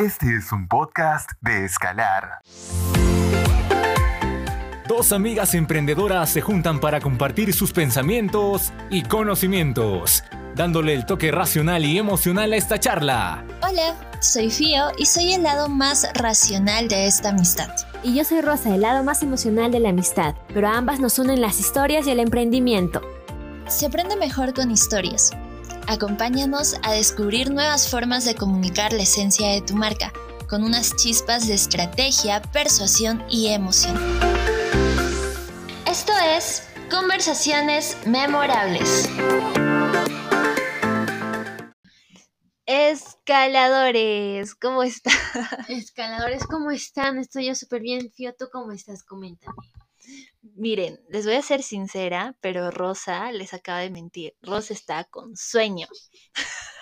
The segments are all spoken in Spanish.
Este es un podcast de Escalar. Dos amigas emprendedoras se juntan para compartir sus pensamientos y conocimientos, dándole el toque racional y emocional a esta charla. Hola, soy Fío y soy el lado más racional de esta amistad. Y yo soy Rosa, el lado más emocional de la amistad, pero a ambas nos unen las historias y el emprendimiento. Se aprende mejor con historias. Acompáñanos a descubrir nuevas formas de comunicar la esencia de tu marca, con unas chispas de estrategia, persuasión y emoción. Esto es Conversaciones Memorables. Escaladores, ¿cómo están? Escaladores, ¿cómo están? Estoy yo súper bien. Fío, ¿tú cómo estás? Coméntame. Miren, les voy a ser sincera, pero Rosa les acaba de mentir. Rosa está con sueño.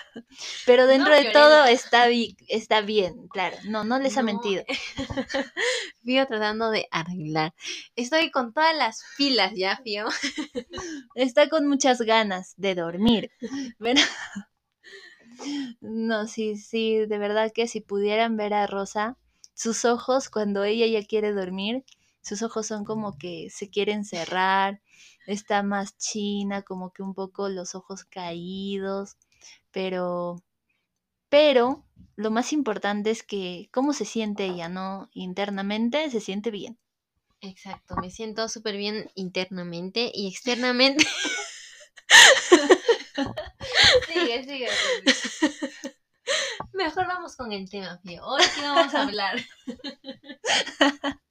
Pero dentro de todo está, está bien, claro. No, no les ha mentido. Fío tratando de arreglar. Estoy con todas las pilas ya, Fío. Está con muchas ganas de dormir. No, sí, sí, de verdad que si pudieran ver a Rosa, sus ojos cuando ella ya quiere dormir, sus ojos son como que se quieren cerrar, está más china, como que un poco los ojos caídos, pero, pero lo más importante es que cómo se siente ella, ¿no? Internamente se siente bien. Exacto, me siento súper bien internamente y externamente. sigue, sigue. Mejor vamos con el tema, Fío. Hoy qué vamos a hablar.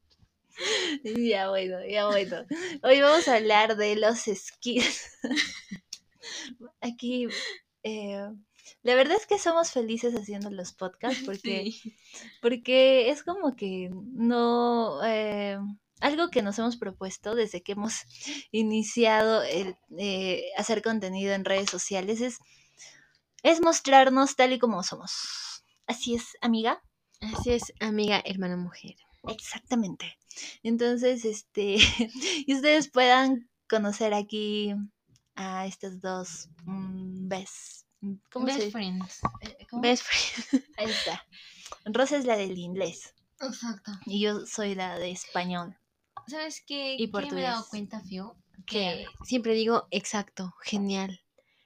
Ya bueno, ya bueno. Hoy vamos a hablar de los skills. Aquí, eh, la verdad es que somos felices haciendo los podcasts porque, porque es como que no... Eh, algo que nos hemos propuesto desde que hemos iniciado el eh, hacer contenido en redes sociales es, es mostrarnos tal y como somos. Así es, amiga. Así es, amiga, hermana mujer. Exactamente. Entonces, este, y ustedes puedan conocer aquí a estas dos mm, best, ¿cómo best friends. Eh, best friends. Ahí está. Rosa es la del inglés. Exacto. Y yo soy la de español. ¿Sabes qué? Y por me he dado cuenta, Fio? Que siempre digo exacto, genial.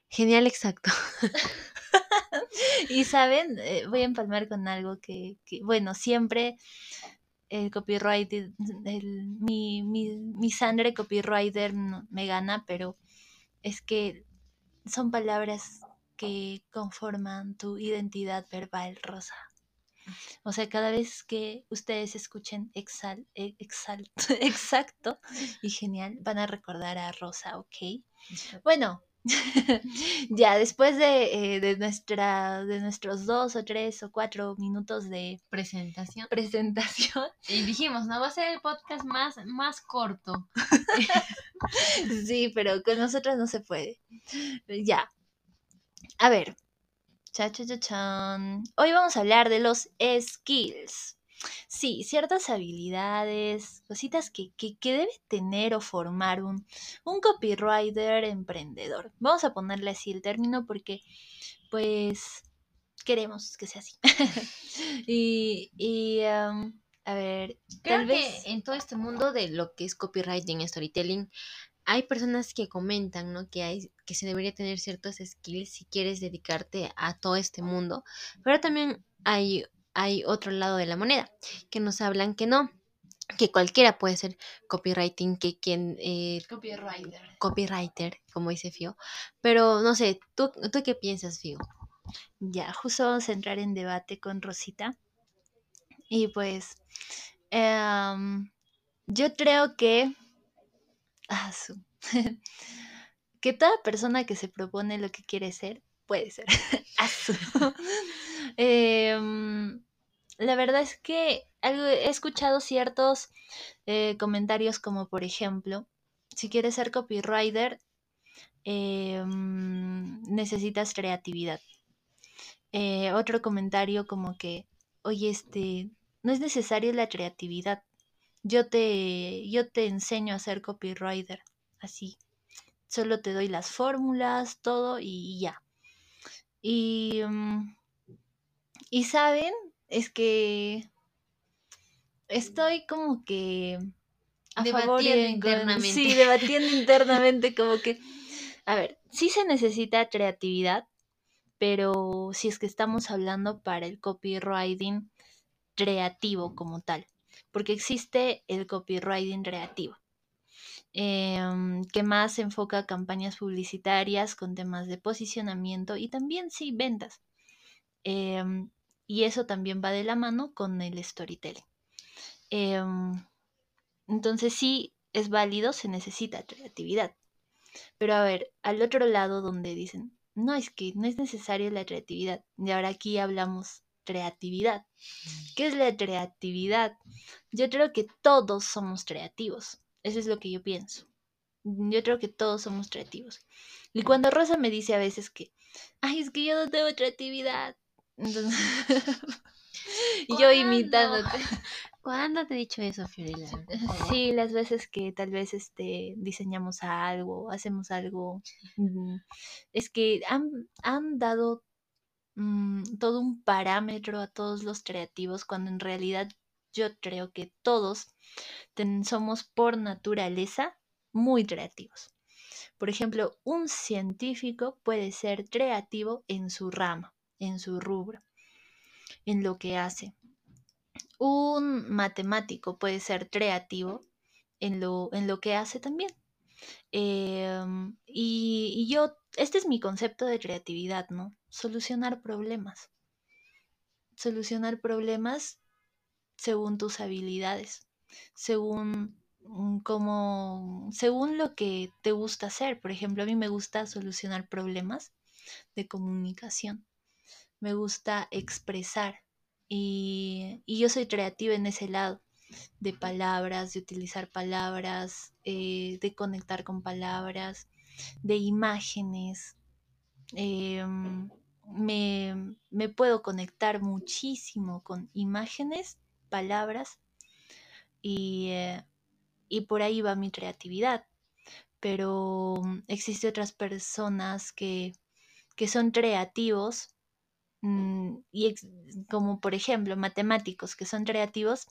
Genial, exacto. y saben, eh, voy a empalmar con algo que, que bueno, siempre el copyright, el, mi, mi, mi, sangre copywriter me gana, pero es que son palabras que conforman tu identidad verbal, Rosa. O sea, cada vez que ustedes escuchen exal, e, exal, exacto y genial, van a recordar a Rosa, ¿ok? Bueno, ya después de, eh, de, nuestra, de nuestros dos o tres o cuatro minutos de presentación. presentación. Y dijimos, no va a ser el podcast más, más corto. sí, pero con nosotras no se puede. Ya. A ver. Cha, cha, cha, chan. Hoy vamos a hablar de los skills. Sí, ciertas habilidades, cositas que, que, debe tener o formar un, un copywriter emprendedor. Vamos a ponerle así el término porque, pues, queremos que sea así. y, y a ver, Creo tal vez... en todo este mundo de lo que es copywriting, storytelling, hay personas que comentan, ¿no? Que hay, que se debería tener ciertos skills si quieres dedicarte a todo este mundo, pero también hay hay otro lado de la moneda, que nos hablan que no, que cualquiera puede ser copywriting, que quien... Eh, copywriter. Copywriter, como dice Fio. Pero no sé, ¿tú, ¿tú qué piensas, Fio? Ya, justo vamos a entrar en debate con Rosita. Y pues, em, yo creo que... Ah, que toda persona que se propone lo que quiere ser, puede ser. Em, la verdad es que he escuchado ciertos eh, comentarios como por ejemplo, si quieres ser copywriter, em, necesitas creatividad. Eh, otro comentario como que, oye, este, no es necesario la creatividad. Yo te, yo te enseño a ser copywriter, así. Solo te doy las fórmulas, todo y ya. Y, mm, y saben, es que estoy como que a favor Debatiendo en con- internamente. Sí, debatiendo internamente como que, a ver, sí se necesita creatividad, pero si es que estamos hablando para el copywriting creativo como tal, porque existe el copywriting creativo, em, que más se enfoca a campañas publicitarias con temas de posicionamiento y también sí ventas. Em, y eso también va de la mano con el storytelling. Em, entonces sí es válido, se necesita creatividad. Pero a ver, al otro lado donde dicen, no, es que no es necesaria la creatividad. Y ahora aquí hablamos creatividad. ¿Qué es la creatividad? Yo creo que todos somos creativos. Eso es lo que yo pienso. Yo creo que todos somos creativos. Y cuando Rosa me dice a veces que, ay, es que yo no tengo creatividad. Entonces, yo imitándote. ¿Cuándo te he dicho eso, Fiorella? Sí, las veces que tal vez este diseñamos algo, hacemos algo, mm, es que han, han dado mm, todo un parámetro a todos los creativos cuando en realidad yo creo que todos somos por naturaleza muy creativos. Por ejemplo, un científico puede ser creativo en su rama, en su rubro, en lo que hace. Un matemático puede ser creativo en lo, en lo que hace también. Em, y, y yo, este es mi concepto de creatividad, ¿no? Solucionar problemas. Solucionar problemas según tus habilidades, según mm, según lo que te gusta hacer. Por ejemplo, a mí me gusta solucionar problemas de comunicación. Me gusta expresar. Y, y yo soy creativa en ese lado de palabras, de utilizar palabras, eh, de conectar con palabras, de imágenes. Em, me, me puedo conectar muchísimo con imágenes, palabras y, eh, y por ahí va mi creatividad. Pero mm, existen otras personas que, que son creativos mm, y como por ejemplo matemáticos que son creativos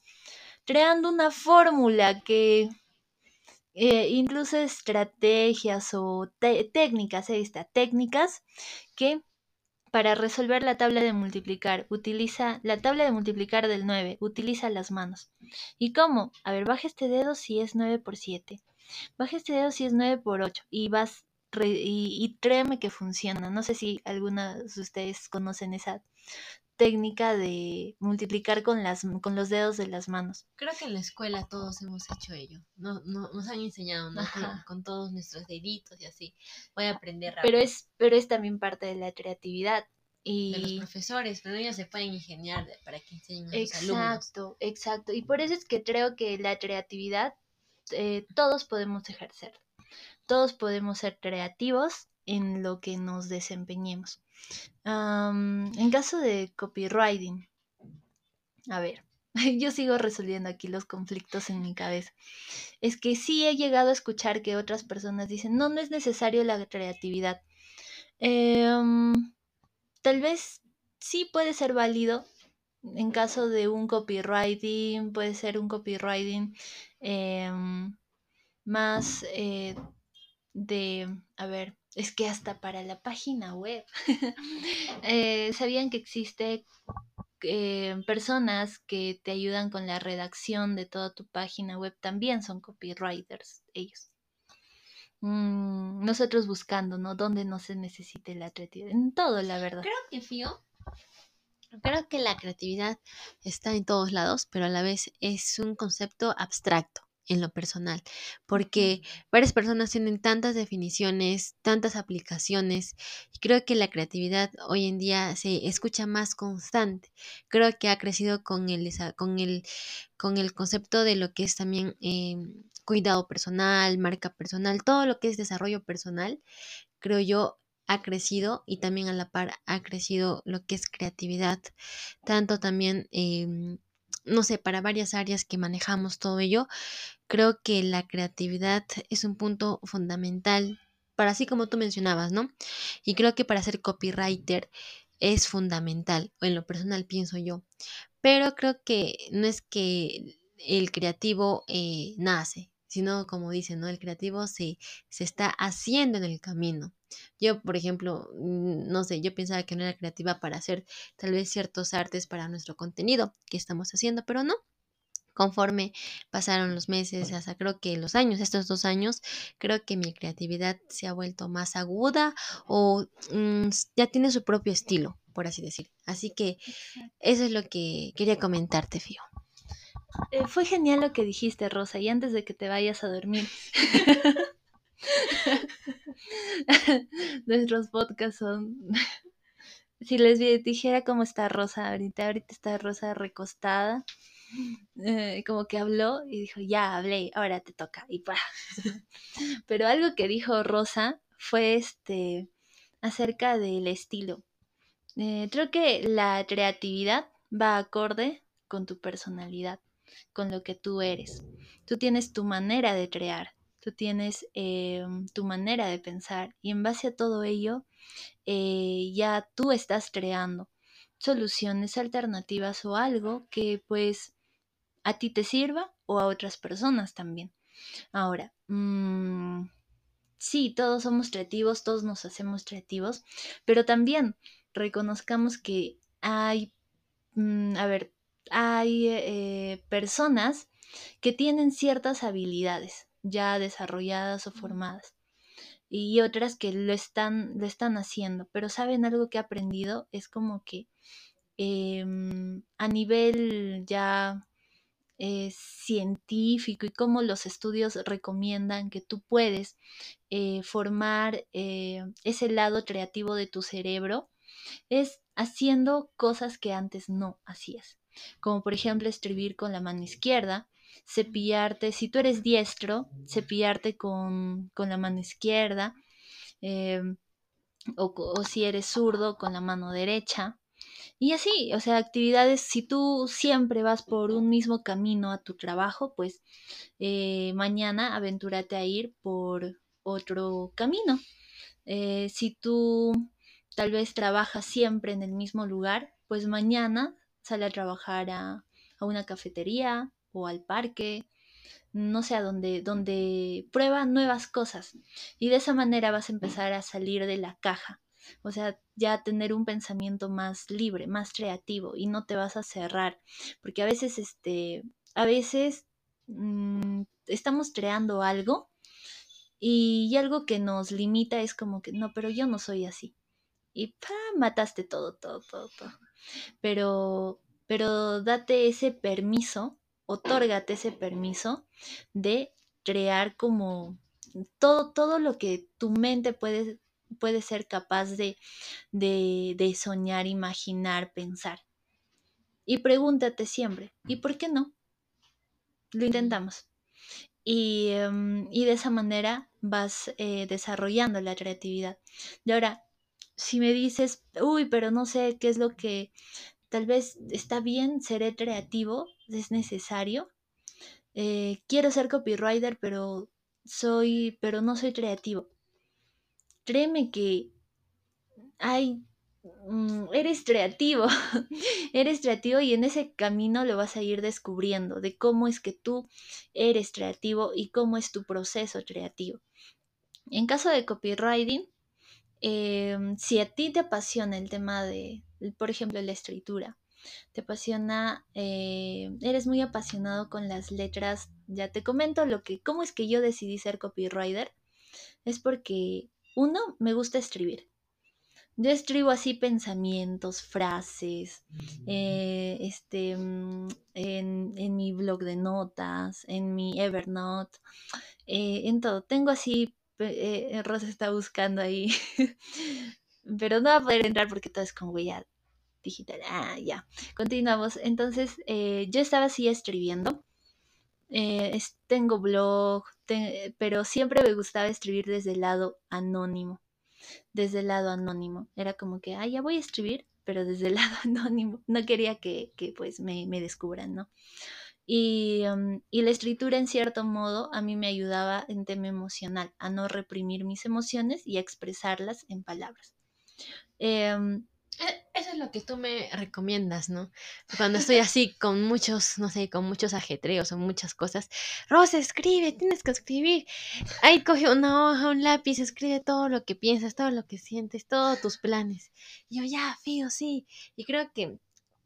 creando una fórmula que eh, incluso estrategias o técnicas, ahí está, técnicas que para resolver la tabla de multiplicar utiliza la tabla de multiplicar del 9, utiliza las manos. ¿Y cómo? A ver, baja este dedo si es 9 por 7. Baja este dedo si es 9 por 8 y vas y, y créeme que funciona. No sé si alguna de ustedes conocen esa técnica de multiplicar con las con los dedos de las manos. Creo que en la escuela todos hemos hecho ello. No, no, nos han enseñado, ¿no? Con, todos nuestros deditos y así. Voy a aprender Pero rápido. es pero es también parte de la creatividad y de los profesores, pero ellos se pueden ingeniar para que enseñen a sus alumnos. Exacto, exacto. Y por eso es que creo que la creatividad eh, todos podemos ejercer. Todos podemos ser creativos en lo que nos desempeñemos. En caso de copywriting, a ver, yo sigo resolviendo aquí los conflictos en mi cabeza. Es que sí he llegado a escuchar que otras personas dicen, no, no es necesario la creatividad. Em, tal vez sí puede ser válido en caso de un copywriting, puede ser un copywriting em, más eh, de, a ver, es que hasta para la página web. Eh, ¿Sabían que existe eh, personas que te ayudan con la redacción de toda tu página web? También son copywriters ellos. Mm, nosotros buscando, ¿no? Donde no se necesite la creatividad. En todo, la verdad. Creo que Fío, creo que la creatividad está en todos lados, pero a la vez es un concepto abstracto en lo personal, porque varias personas tienen tantas definiciones, tantas aplicaciones, y creo que la creatividad hoy en día se escucha más constante. Creo que ha crecido con el, con el, con el concepto de lo que es también eh, cuidado personal, marca personal, todo lo que es desarrollo personal, creo yo ha crecido y también a la par ha crecido lo que es creatividad, tanto también, em, no sé, para varias áreas que manejamos todo ello, creo que la creatividad es un punto fundamental para así como tú mencionabas, ¿no? Y creo que para ser copywriter es fundamental, o en lo personal pienso yo, pero creo que no es que el creativo eh, nace, sino como dicen, ¿no? El creativo se, se está haciendo en el camino. Yo, por ejemplo, mm, no sé, yo pensaba que no era creativa para hacer tal vez ciertos artes para nuestro contenido que estamos haciendo, pero no. Conforme pasaron los meses, hasta creo que los años, estos dos años, creo que mi creatividad se ha vuelto más aguda o mm, ya tiene su propio estilo, por así decir. Así que eso es lo que quería comentarte, Fío. Eh, fue genial lo que dijiste, Rosa, y antes de que te vayas a dormir. Nuestros podcasts son... si les dijera cómo está Rosa ahorita, ahorita está Rosa recostada, eh, como que habló y dijo, ya hablé, ahora te toca, y pa. Pero algo que dijo Rosa fue este acerca del estilo. Eh, creo que la creatividad va acorde con tu personalidad con lo que tú eres. Tú tienes tu manera de crear, tú tienes eh, tu manera de pensar y en base a todo ello ya tú estás creando soluciones alternativas o algo que pues a ti te sirva o a otras personas también. Ahora, mmm, sí, todos somos creativos, todos nos hacemos creativos, pero también reconozcamos que hay, mm, a ver, hay eh, personas que tienen ciertas habilidades ya desarrolladas o formadas y otras que lo están, lo están haciendo, pero saben algo que he aprendido, es como que em, a nivel ya eh, científico y como los estudios recomiendan que tú puedes eh, formar ese lado creativo de tu cerebro, es haciendo cosas que antes no hacías como por ejemplo escribir con la mano izquierda, cepillarte, si tú eres diestro, cepillarte con, con la mano izquierda, em, o, si eres zurdo, con la mano derecha. Y así, o sea, actividades, si tú siempre vas por un mismo camino a tu trabajo, pues eh, mañana aventúrate a ir por otro camino. Eh, si tú tal vez trabajas siempre en el mismo lugar, pues mañana sale a trabajar a, una cafetería o al parque, no sé a donde prueba nuevas cosas. Y de esa manera vas a empezar a salir de la caja. O sea, ya tener un pensamiento más libre, más creativo y no te vas a cerrar. Porque a veces, este, a veces mm, estamos creando algo y, algo que nos limita es como que, no, pero yo no soy así. Y ¡pam! mataste todo, todo, todo, todo pero, pero date ese permiso, otórgate ese permiso de crear como todo, todo lo que tu mente puede, puede ser capaz de, de, de soñar, imaginar, pensar. Y pregúntate siempre, ¿y por qué no? Lo intentamos. Y, em, y, de esa manera vas eh, desarrollando la creatividad. Y ahora, si me dices, uy, pero no sé qué es lo que tal vez está bien, seré creativo, es necesario. Eh, quiero ser copywriter, pero soy, pero no soy creativo. Créeme que hay, mm, eres creativo, eres creativo y en ese camino lo vas a ir descubriendo de cómo es que tú eres creativo y cómo es tu proceso creativo. En caso de copywriting, Em, si a ti te apasiona el tema de, por ejemplo, la escritura, te apasiona, eh, eres muy apasionado con las letras, ya te comento lo que, cómo es que yo decidí ser copywriter, es porque uno, me gusta escribir. Yo escribo así pensamientos, frases, eh, este, mm, en, en, mi blog de notas, en mi Evernote, eh, en todo. Tengo así eh, Rosa está buscando ahí. Pero no va a poder entrar porque todo es con huella digital. Ah, ya. Continuamos. Entonces, yo estaba así escribiendo. Tengo blog, pero siempre me gustaba escribir desde el lado anónimo. Desde el lado anónimo. Era como que, ah, ya voy a escribir, pero desde el lado anónimo. No quería que, que pues me, me descubran, ¿no? Mm, y, la escritura, en cierto modo, a mí me ayudaba en tema emocional, a no reprimir mis emociones y a expresarlas en palabras. Em, Eso es lo que tú me recomiendas, ¿no? Cuando estoy así con muchos, no sé, con muchos ajetreos o muchas cosas. Rosa, escribe, tienes que escribir. Ahí coge una hoja, un lápiz, escribe todo lo que piensas, todo lo que sientes, todos tus planes. Y yo, ya, Fío, sí. Y creo que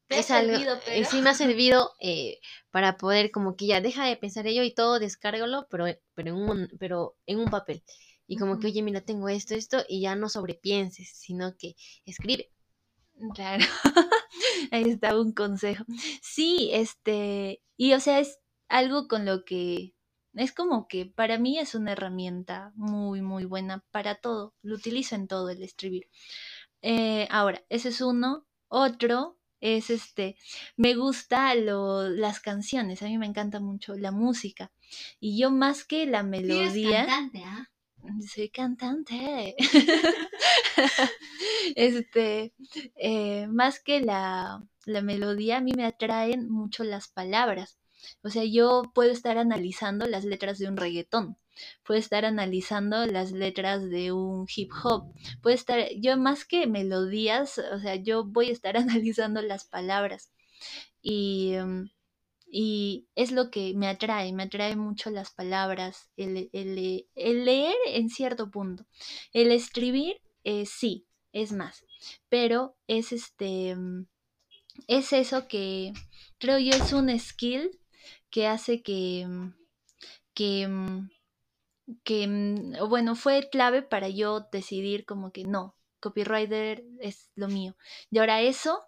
Te es servido, eh, pero- sí me ha servido eh, para poder como que ya deja de pensar ello y todo descárgalo, pero, pero, en, un, pero en un papel. Y como que, oye, mira, tengo esto, esto, y ya no sobrepienses, sino que escribe. Claro, ahí está un consejo. Sí, este, y o sea, es algo con lo que es como que para mí es una herramienta muy, muy buena para todo. Lo utilizo en todo el escribir. Eh, ahora, ese es uno. Otro es este, me gusta lo, las canciones, a mí me encanta mucho la música. Y yo más que la melodía... ¿ah? Soy cantante. este, eh, más que la, la melodía, a mí me atraen mucho las palabras. O sea, yo puedo estar analizando las letras de un reggaetón, puedo estar analizando las letras de un hip hop, puedo estar, yo más que melodías, o sea, yo voy a estar analizando las palabras. Y, em, y es lo que me atrae, me atrae mucho las palabras, el, el- el leer en cierto punto. El escribir, eh, sí, es más, pero es este, mm, es eso que creo yo es un skill que hace que, mm, que, mm, que, bueno, fue clave para yo decidir como que no, copywriter es lo mío. Y ahora eso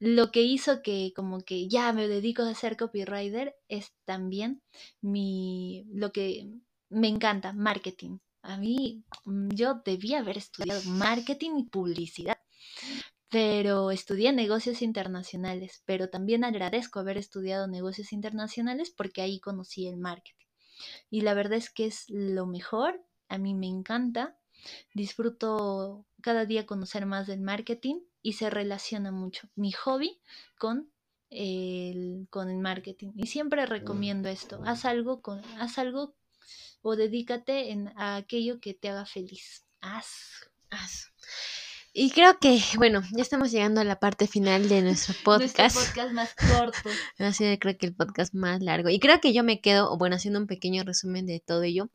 lo que hizo que como que ya me dedico a ser copywriter es también mi lo que me encanta, marketing. A mí mm, yo debía haber estudiado marketing y publicidad, pero estudié negocios internacionales, pero también agradezco haber estudiado negocios internacionales porque ahí conocí el marketing. Y la verdad es que es lo mejor, a mí me encanta, disfruto cada día conocer más del marketing y se relaciona mucho mi hobby con el, con el marketing. Y siempre recomiendo esto, haz algo, con, haz algo o dedícate en, a aquello que te haga feliz. Haz. Haz. Y creo que, bueno, ya estamos llegando a la parte final de nuestro podcast. Nuestro podcast más corto. Ha sido creo que el podcast más largo. Y creo que yo me quedo, bueno, haciendo un pequeño resumen de todo ello,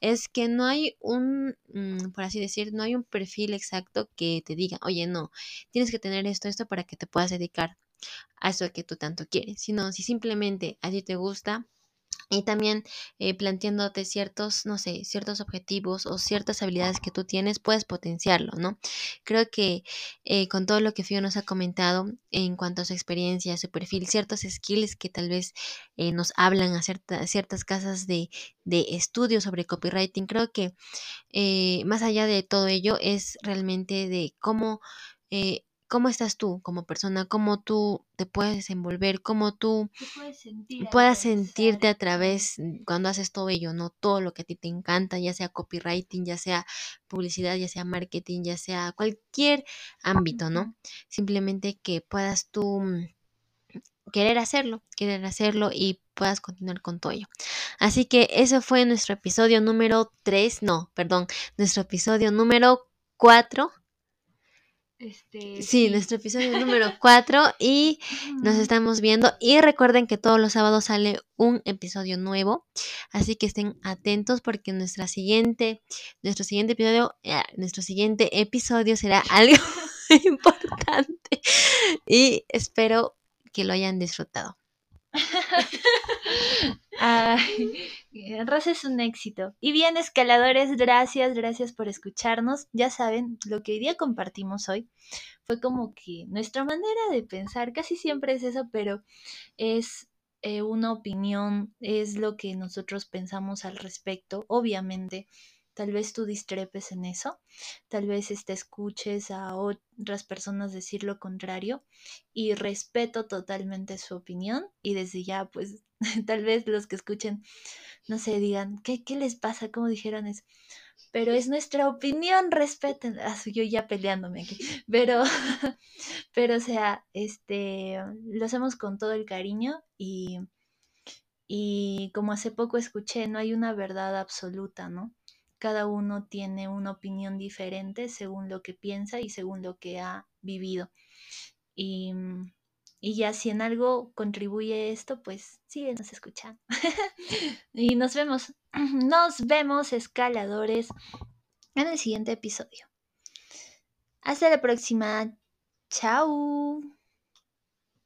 es que no hay un, mm, por así decir, no hay un perfil exacto que te diga, oye, no, tienes que tener esto, esto para que te puedas dedicar a eso que tú tanto quieres. Sino si simplemente a ti te gusta, y también eh, planteándote ciertos, no sé, ciertos objetivos o ciertas habilidades que tú tienes, puedes potenciarlo, ¿no? Creo que eh, con todo lo que Fio nos ha comentado en cuanto a su experiencia, su perfil, ciertos skills que tal vez eh, nos hablan a cierta- ciertas casas de, de estudio sobre copywriting, creo que eh, más allá de todo ello es realmente de cómo... ¿Cómo estás tú como persona? ¿Cómo tú te puedes desenvolver? ¿Cómo tú ¿Qué puedes sentir? puedas sentirte a través cuando haces todo ello, ¿no? Todo lo que a ti te encanta, ya sea copywriting, ya sea publicidad, ya sea marketing, ya sea cualquier ámbito, ¿no? Simplemente que puedas tú mm, querer hacerlo, querer hacerlo y puedas continuar con todo ello. Así que ese fue nuestro episodio número 3, no, perdón, nuestro episodio número 4. Este, Sí, nuestro episodio número 4 y nos estamos viendo. Y recuerden que todos los sábados sale un episodio nuevo, así que estén atentos porque nuestra siguiente, nuestro siguiente episodio, eh, nuestro siguiente episodio será algo importante y espero que lo hayan disfrutado. Ay, Rosa es un éxito. Y bien, escaladores, gracias, gracias por escucharnos. Ya saben, lo que hoy día compartimos hoy fue como que nuestra manera de pensar, casi siempre es eso, pero es eh, una opinión, es lo que nosotros pensamos al respecto. Obviamente, tal vez tú discrepes en eso, tal vez este, escuches a otras personas decir lo contrario y respeto totalmente su opinión y desde ya pues tal vez los que escuchen, no sé, digan, ¿qué, qué les pasa? ¿Cómo dijeron eso? Pero es nuestra opinión, respeten. Ah, soy yo ya peleándome aquí. Pero, pero o sea, este, lo hacemos con todo el cariño y, y como hace poco escuché, no hay una verdad absoluta, ¿no? Cada uno tiene una opinión diferente según lo que piensa y según lo que ha vivido. Y, y ya si en algo contribuye esto, pues síguenos escuchando. y nos vemos, nos vemos escaladores en el siguiente episodio. Hasta la próxima. Chao.